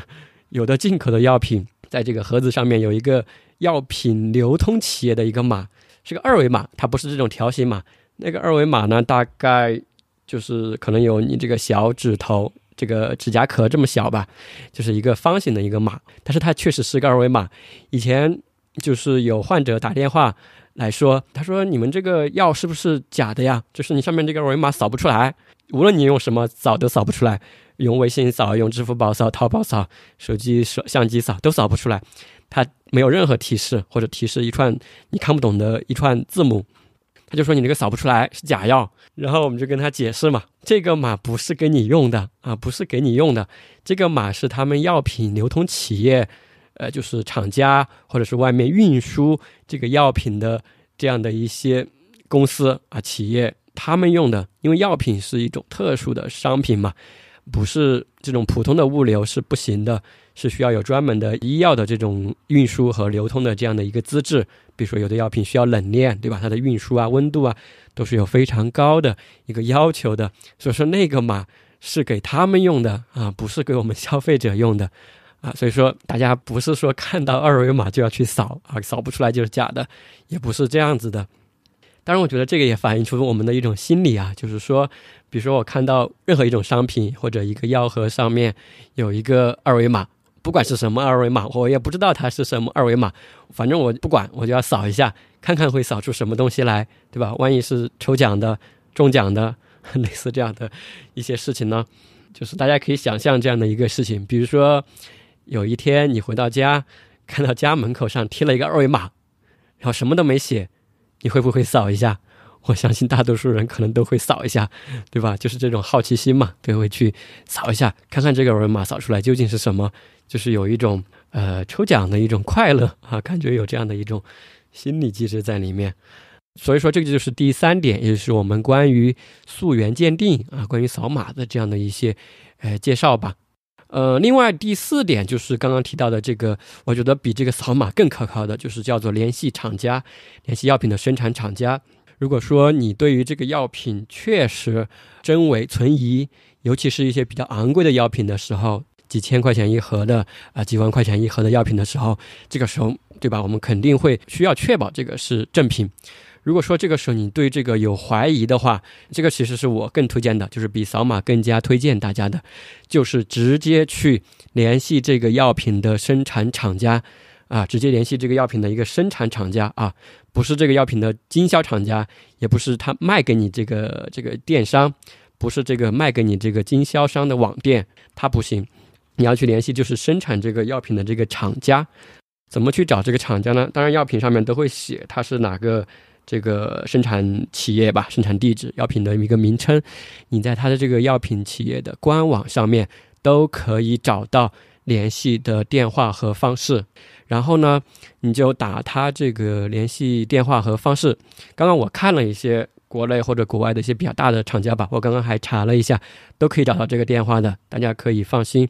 有的进口的药品在这个盒子上面有一个。药品流通企业的一个码是个二维码，它不是这种条形码。那个二维码呢，大概就是可能有你这个小指头这个指甲壳这么小吧，就是一个方形的一个码。但是它确实是个二维码。以前就是有患者打电话来说，他说：“你们这个药是不是假的呀？就是你上面这个二维码扫不出来，无论你用什么扫都扫不出来，用微信扫、用支付宝扫、淘宝扫、手机扫、相机扫都扫不出来。”它没有任何提示，或者提示一串你看不懂的一串字母，他就说你这个扫不出来是假药。然后我们就跟他解释嘛，这个码不是给你用的啊，不是给你用的，这个码是他们药品流通企业，呃，就是厂家或者是外面运输这个药品的这样的一些公司啊企业他们用的，因为药品是一种特殊的商品嘛，不是这种普通的物流是不行的。是需要有专门的医药的这种运输和流通的这样的一个资质，比如说有的药品需要冷链，对吧？它的运输啊、温度啊，都是有非常高的一个要求的。所以说那个码是给他们用的啊，不是给我们消费者用的啊。所以说，大家不是说看到二维码就要去扫啊，扫不出来就是假的，也不是这样子的。当然，我觉得这个也反映出我们的一种心理啊，就是说，比如说我看到任何一种商品或者一个药盒上面有一个二维码，不管是什么二维码，我也不知道它是什么二维码，反正我不管，我就要扫一下，看看会扫出什么东西来，对吧？万一是抽奖的、中奖的，类似这样的一些事情呢？就是大家可以想象这样的一个事情，比如说有一天你回到家，看到家门口上贴了一个二维码，然后什么都没写。你会不会扫一下？我相信大多数人可能都会扫一下，对吧？就是这种好奇心嘛，都会去扫一下，看看这个二维码扫出来究竟是什么，就是有一种呃抽奖的一种快乐啊，感觉有这样的一种心理机制在里面。所以说，这个就是第三点，也就是我们关于溯源鉴定啊，关于扫码的这样的一些呃介绍吧。呃，另外第四点就是刚刚提到的这个，我觉得比这个扫码更可靠的，就是叫做联系厂家，联系药品的生产厂家。如果说你对于这个药品确实真伪存疑，尤其是一些比较昂贵的药品的时候，几千块钱一盒的啊，几万块钱一盒的药品的时候，这个时候，对吧？我们肯定会需要确保这个是正品。如果说这个时候你对这个有怀疑的话，这个其实是我更推荐的，就是比扫码更加推荐大家的，就是直接去联系这个药品的生产厂家，啊，直接联系这个药品的一个生产厂家啊，不是这个药品的经销厂家，也不是他卖给你这个这个电商，不是这个卖给你这个经销商的网店，它不行，你要去联系就是生产这个药品的这个厂家，怎么去找这个厂家呢？当然，药品上面都会写它是哪个。这个生产企业吧，生产地址、药品的一个名称，你在它的这个药品企业的官网上面都可以找到联系的电话和方式。然后呢，你就打他这个联系电话和方式。刚刚我看了一些国内或者国外的一些比较大的厂家吧，我刚刚还查了一下，都可以找到这个电话的，大家可以放心。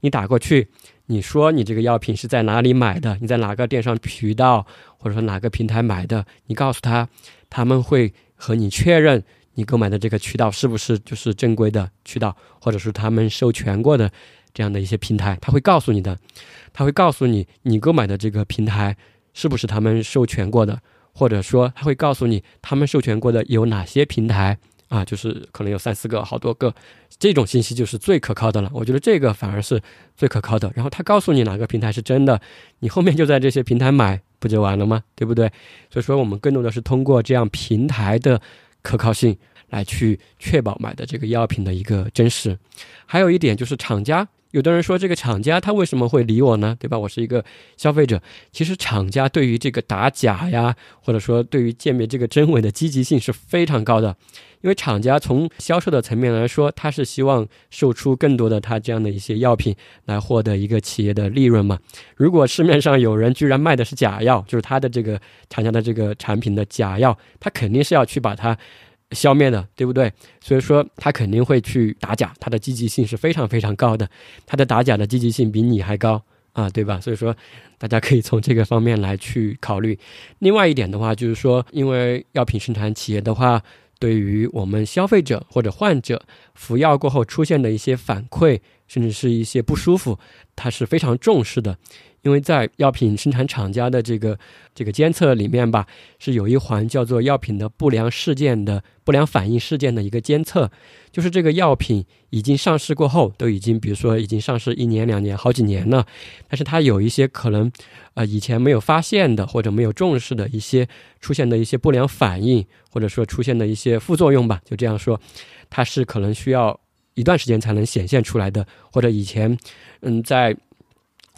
你打过去。你说你这个药品是在哪里买的？你在哪个电商渠道，或者说哪个平台买的？你告诉他，他们会和你确认你购买的这个渠道是不是就是正规的渠道，或者是他们授权过的这样的一些平台，他会告诉你的。他会告诉你你购买的这个平台是不是他们授权过的，或者说他会告诉你他们授权过的有哪些平台。啊，就是可能有三四个、好多个，这种信息就是最可靠的了。我觉得这个反而是最可靠的。然后他告诉你哪个平台是真的，你后面就在这些平台买，不就完了吗？对不对？所以说，我们更多的是通过这样平台的可靠性来去确保买的这个药品的一个真实。还有一点就是厂家。有的人说这个厂家他为什么会理我呢？对吧？我是一个消费者。其实厂家对于这个打假呀，或者说对于鉴别这个真伪的积极性是非常高的。因为厂家从销售的层面来说，他是希望售出更多的他这样的一些药品来获得一个企业的利润嘛。如果市面上有人居然卖的是假药，就是他的这个厂家的这个产品的假药，他肯定是要去把它。消灭的，对不对？所以说他肯定会去打假，他的积极性是非常非常高的，他的打假的积极性比你还高啊，对吧？所以说大家可以从这个方面来去考虑。另外一点的话，就是说，因为药品生产企业的话，对于我们消费者或者患者服药过后出现的一些反馈，甚至是一些不舒服，他是非常重视的。因为在药品生产厂家的这个这个监测里面吧，是有一环叫做药品的不良事件的不良反应事件的一个监测，就是这个药品已经上市过后，都已经比如说已经上市一年两年好几年了，但是它有一些可能，呃以前没有发现的或者没有重视的一些出现的一些不良反应，或者说出现的一些副作用吧，就这样说，它是可能需要一段时间才能显现出来的，或者以前嗯在。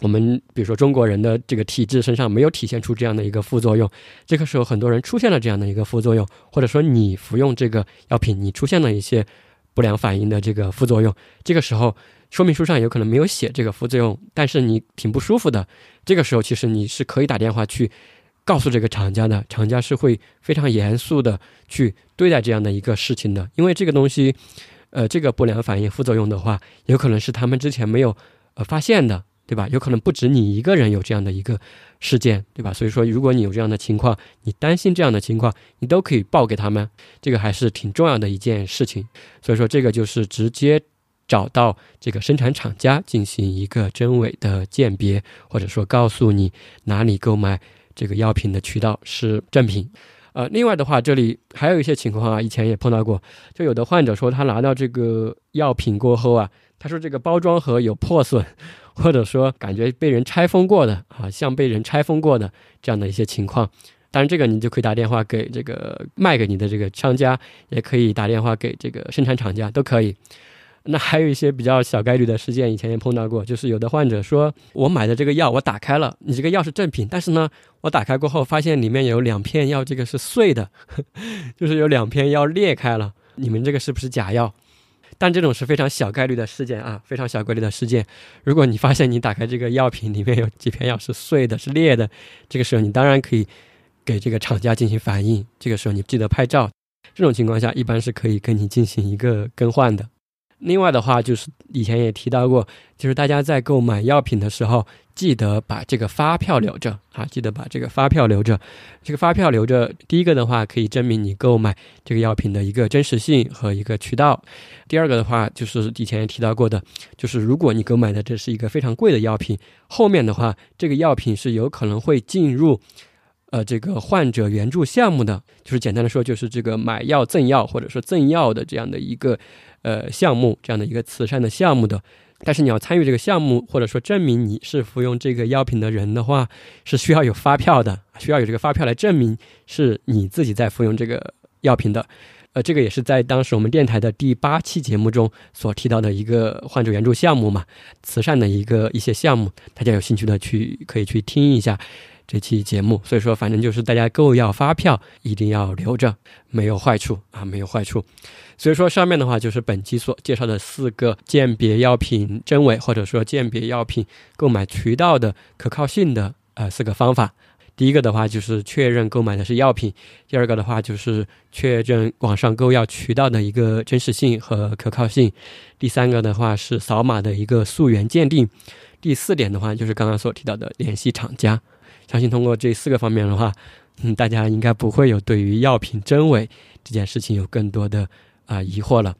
我们比如说中国人的这个体质身上没有体现出这样的一个副作用，这个时候很多人出现了这样的一个副作用，或者说你服用这个药品你出现了一些不良反应的这个副作用，这个时候说明书上有可能没有写这个副作用，但是你挺不舒服的，这个时候其实你是可以打电话去告诉这个厂家的，厂家是会非常严肃的去对待这样的一个事情的，因为这个东西，呃，这个不良反应副作用的话，有可能是他们之前没有呃发现的。对吧？有可能不止你一个人有这样的一个事件，对吧？所以说，如果你有这样的情况，你担心这样的情况，你都可以报给他们，这个还是挺重要的一件事情。所以说，这个就是直接找到这个生产厂家进行一个真伪的鉴别，或者说告诉你哪里购买这个药品的渠道是正品。呃，另外的话，这里还有一些情况啊，以前也碰到过，就有的患者说他拿到这个药品过后啊，他说这个包装盒有破损，或者说感觉被人拆封过的啊，像被人拆封过的这样的一些情况。当然，这个你就可以打电话给这个卖给你的这个商家，也可以打电话给这个生产厂家，都可以。那还有一些比较小概率的事件，以前也碰到过，就是有的患者说，我买的这个药我打开了，你这个药是正品，但是呢，我打开过后发现里面有两片药，这个是碎的，就是有两片药裂开了，你们这个是不是假药？但这种是非常小概率的事件啊，非常小概率的事件。如果你发现你打开这个药品里面有几片药是碎的，是裂的，这个时候你当然可以给这个厂家进行反映，这个时候你记得拍照。这种情况下，一般是可以跟你进行一个更换的。另外的话，就是以前也提到过，就是大家在购买药品的时候，记得把这个发票留着啊，记得把这个发票留着。这个发票留着，第一个的话可以证明你购买这个药品的一个真实性和一个渠道；第二个的话，就是以前也提到过的，就是如果你购买的这是一个非常贵的药品，后面的话这个药品是有可能会进入。呃，这个患者援助项目的，就是简单的说，就是这个买药赠药或者说赠药的这样的一个呃项目，这样的一个慈善的项目的。但是你要参与这个项目，或者说证明你是服用这个药品的人的话，是需要有发票的，需要有这个发票来证明是你自己在服用这个药品的。呃，这个也是在当时我们电台的第八期节目中所提到的一个患者援助项目嘛，慈善的一个一些项目，大家有兴趣的去可以去听一下。这期节目，所以说反正就是大家购药发票一定要留着，没有坏处啊，没有坏处。所以说上面的话就是本期所介绍的四个鉴别药品真伪或者说鉴别药品购买渠道的可靠性的呃四个方法。第一个的话就是确认购买的是药品，第二个的话就是确认网上购药渠道的一个真实性和可靠性，第三个的话是扫码的一个溯源鉴定，第四点的话就是刚刚所提到的联系厂家。相信通过这四个方面的话，嗯，大家应该不会有对于药品真伪这件事情有更多的啊疑惑了。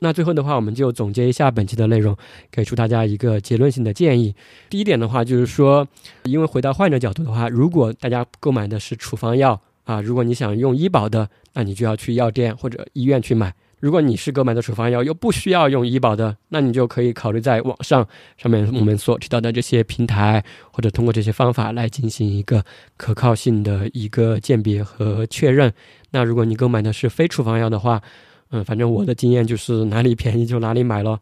那最后的话，我们就总结一下本期的内容，给出大家一个结论性的建议。第一点的话，就是说，因为回到患者角度的话，如果大家购买的是处方药啊，如果你想用医保的，那你就要去药店或者医院去买。如果你是购买的处方药，又不需要用医保的，那你就可以考虑在网上上面我们所提到的这些平台，或者通过这些方法来进行一个可靠性的一个鉴别和确认。那如果你购买的是非处方药的话，嗯，反正我的经验就是哪里便宜就哪里买咯。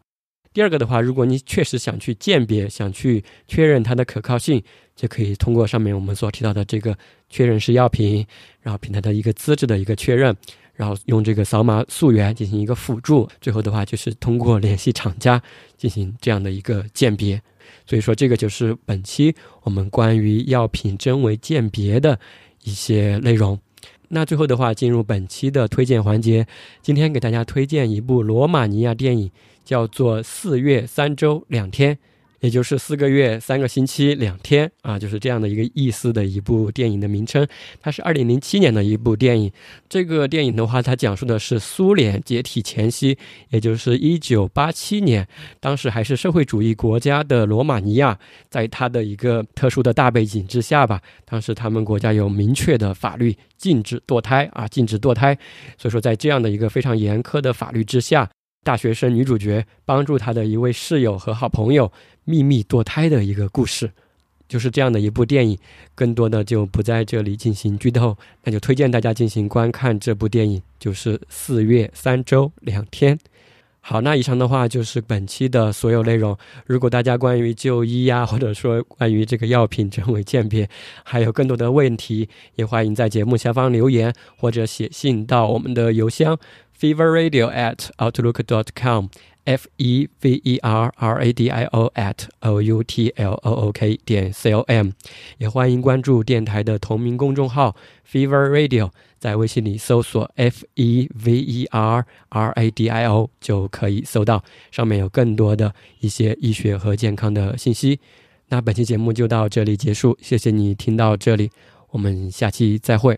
第二个的话，如果你确实想去鉴别、想去确认它的可靠性，就可以通过上面我们所提到的这个确认是药品，然后平台的一个资质的一个确认。然后用这个扫码溯源进行一个辅助，最后的话就是通过联系厂家进行这样的一个鉴别。所以说，这个就是本期我们关于药品真伪鉴别的一些内容。那最后的话，进入本期的推荐环节，今天给大家推荐一部罗马尼亚电影，叫做《四月三周两天》。也就是四个月三个星期两天啊，就是这样的一个意思的一部电影的名称。它是二零零七年的一部电影。这个电影的话，它讲述的是苏联解体前夕，也就是一九八七年，当时还是社会主义国家的罗马尼亚，在它的一个特殊的大背景之下吧，当时他们国家有明确的法律禁止堕胎啊，禁止堕胎。所以说，在这样的一个非常严苛的法律之下，大学生女主角帮助她的一位室友和好朋友。秘密堕胎的一个故事，就是这样的一部电影。更多的就不在这里进行剧透，那就推荐大家进行观看这部电影，就是四月三周两天。好，那以上的话就是本期的所有内容。如果大家关于就医呀，或者说关于这个药品真伪鉴别，还有更多的问题，也欢迎在节目下方留言，或者写信到我们的邮箱 feverradio at outlook dot com。F e v e r r a d i o at o u t l o o k 点 c o m，也欢迎关注电台的同名公众号 Fever Radio，在微信里搜索 f e v e r r a d i o 就可以搜到，上面有更多的一些医学和健康的信息。那本期节目就到这里结束，谢谢你听到这里，我们下期再会。